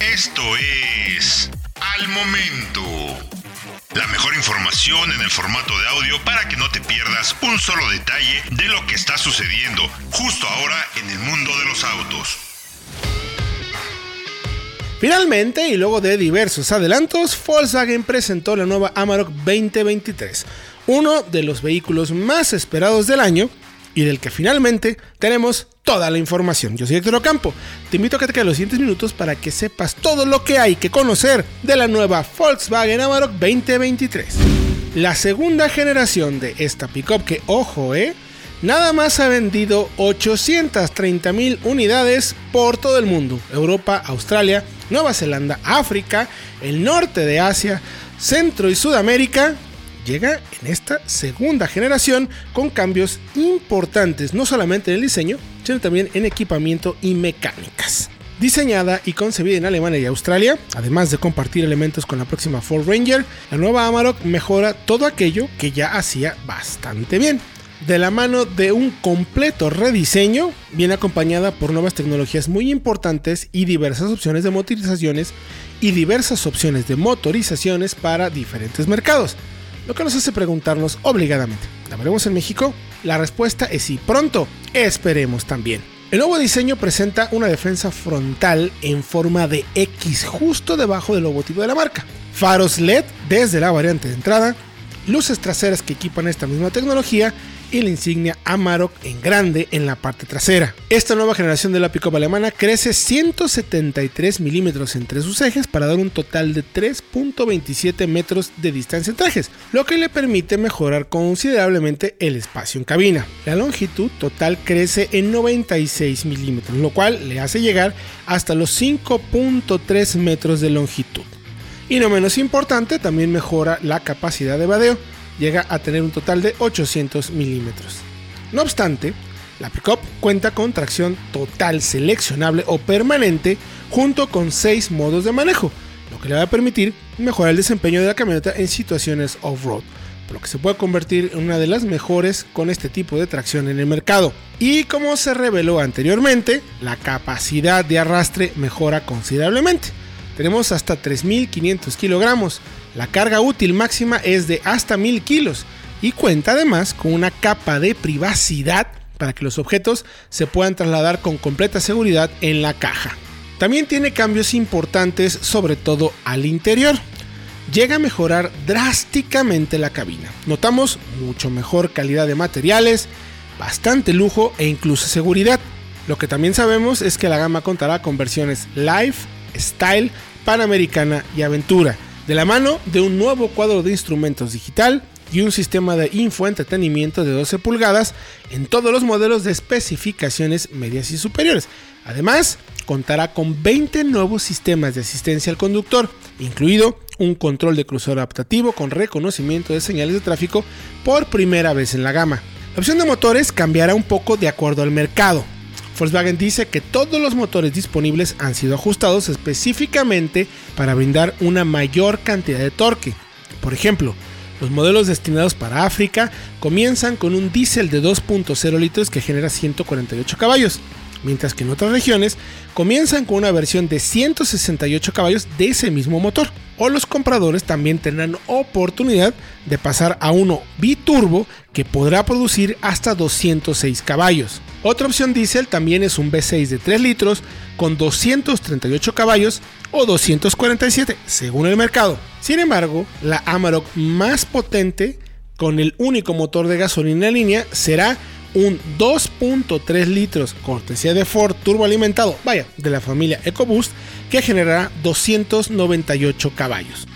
Esto es Al Momento. La mejor información en el formato de audio para que no te pierdas un solo detalle de lo que está sucediendo justo ahora en el mundo de los autos. Finalmente, y luego de diversos adelantos, Volkswagen presentó la nueva Amarok 2023, uno de los vehículos más esperados del año y del que finalmente tenemos toda la información. Yo soy Héctor Ocampo. Te invito a que te quedes los siguientes minutos para que sepas todo lo que hay que conocer de la nueva Volkswagen Amarok 2023. La segunda generación de esta pickup que, ojo, eh, nada más ha vendido 830 mil unidades por todo el mundo. Europa, Australia, Nueva Zelanda, África, el norte de Asia, Centro y Sudamérica llega en esta segunda generación con cambios importantes, no solamente en el diseño, sino también en equipamiento y mecánicas. Diseñada y concebida en Alemania y Australia, además de compartir elementos con la próxima Ford Ranger, la nueva Amarok mejora todo aquello que ya hacía bastante bien. De la mano de un completo rediseño, viene acompañada por nuevas tecnologías muy importantes y diversas opciones de motorizaciones y diversas opciones de motorizaciones para diferentes mercados lo que nos hace preguntarnos obligadamente, ¿la veremos en México? La respuesta es sí, pronto, esperemos también. El nuevo diseño presenta una defensa frontal en forma de X justo debajo del logotipo de la marca, faros LED desde la variante de entrada, luces traseras que equipan esta misma tecnología y la insignia Amarok en grande en la parte trasera. Esta nueva generación de la pickup alemana crece 173 milímetros entre sus ejes para dar un total de 3.27 metros de distancia entre ejes, lo que le permite mejorar considerablemente el espacio en cabina. La longitud total crece en 96 milímetros, lo cual le hace llegar hasta los 5.3 metros de longitud. Y no menos importante, también mejora la capacidad de vadeo llega a tener un total de 800 milímetros. No obstante, la pickup cuenta con tracción total seleccionable o permanente junto con 6 modos de manejo, lo que le va a permitir mejorar el desempeño de la camioneta en situaciones off-road, por lo que se puede convertir en una de las mejores con este tipo de tracción en el mercado. Y como se reveló anteriormente, la capacidad de arrastre mejora considerablemente. Tenemos hasta 3.500 kilogramos, la carga útil máxima es de hasta 1000 kilos y cuenta además con una capa de privacidad para que los objetos se puedan trasladar con completa seguridad en la caja. También tiene cambios importantes sobre todo al interior. Llega a mejorar drásticamente la cabina. Notamos mucho mejor calidad de materiales, bastante lujo e incluso seguridad. Lo que también sabemos es que la gama contará con versiones Life, Style, Panamericana y Aventura de la mano de un nuevo cuadro de instrumentos digital y un sistema de infoentretenimiento de 12 pulgadas en todos los modelos de especificaciones medias y superiores. Además, contará con 20 nuevos sistemas de asistencia al conductor, incluido un control de crucero adaptativo con reconocimiento de señales de tráfico por primera vez en la gama. La opción de motores cambiará un poco de acuerdo al mercado. Volkswagen dice que todos los motores disponibles han sido ajustados específicamente para brindar una mayor cantidad de torque. Por ejemplo, los modelos destinados para África comienzan con un diésel de 2.0 litros que genera 148 caballos, mientras que en otras regiones comienzan con una versión de 168 caballos de ese mismo motor. O los compradores también tendrán oportunidad de pasar a uno biturbo que podrá producir hasta 206 caballos. Otra opción diésel también es un V6 de 3 litros con 238 caballos o 247 según el mercado. Sin embargo, la Amarok más potente con el único motor de gasolina en línea será un 2.3 litros cortesía de Ford turbo alimentado, vaya, de la familia EcoBoost, que generará 298 caballos.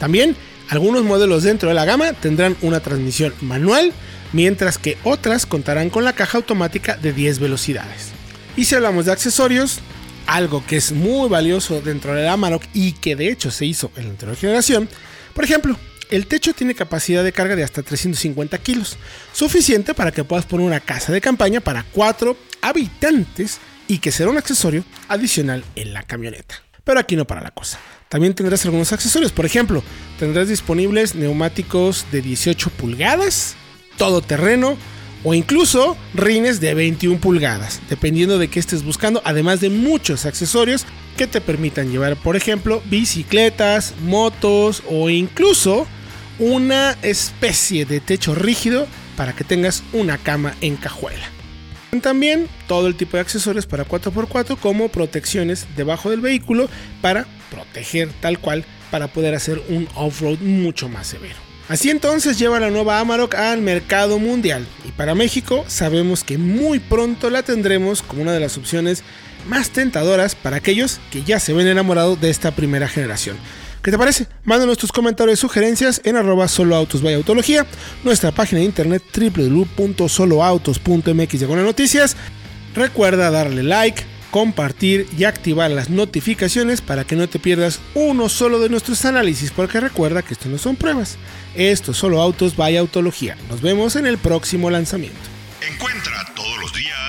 También algunos modelos dentro de la gama tendrán una transmisión manual, mientras que otras contarán con la caja automática de 10 velocidades. Y si hablamos de accesorios, algo que es muy valioso dentro de la Amarok y que de hecho se hizo en la anterior generación, por ejemplo, el techo tiene capacidad de carga de hasta 350 kilos, suficiente para que puedas poner una casa de campaña para 4 habitantes y que será un accesorio adicional en la camioneta. Pero aquí no para la cosa. También tendrás algunos accesorios, por ejemplo, tendrás disponibles neumáticos de 18 pulgadas, todo terreno o incluso rines de 21 pulgadas, dependiendo de qué estés buscando, además de muchos accesorios que te permitan llevar, por ejemplo, bicicletas, motos o incluso una especie de techo rígido para que tengas una cama en cajuela. También todo el tipo de accesorios para 4x4 como protecciones debajo del vehículo para proteger tal cual para poder hacer un off-road mucho más severo. Así entonces lleva la nueva Amarok al mercado mundial y para México sabemos que muy pronto la tendremos como una de las opciones más tentadoras para aquellos que ya se ven enamorados de esta primera generación. ¿Qué te parece? Mándanos tus comentarios y sugerencias en arroba soloautos by nuestra página de internet www.soloautos.mx con noticias. Recuerda darle like, compartir y activar las notificaciones para que no te pierdas uno solo de nuestros análisis, porque recuerda que esto no son pruebas, esto es solo autos by autología. Nos vemos en el próximo lanzamiento.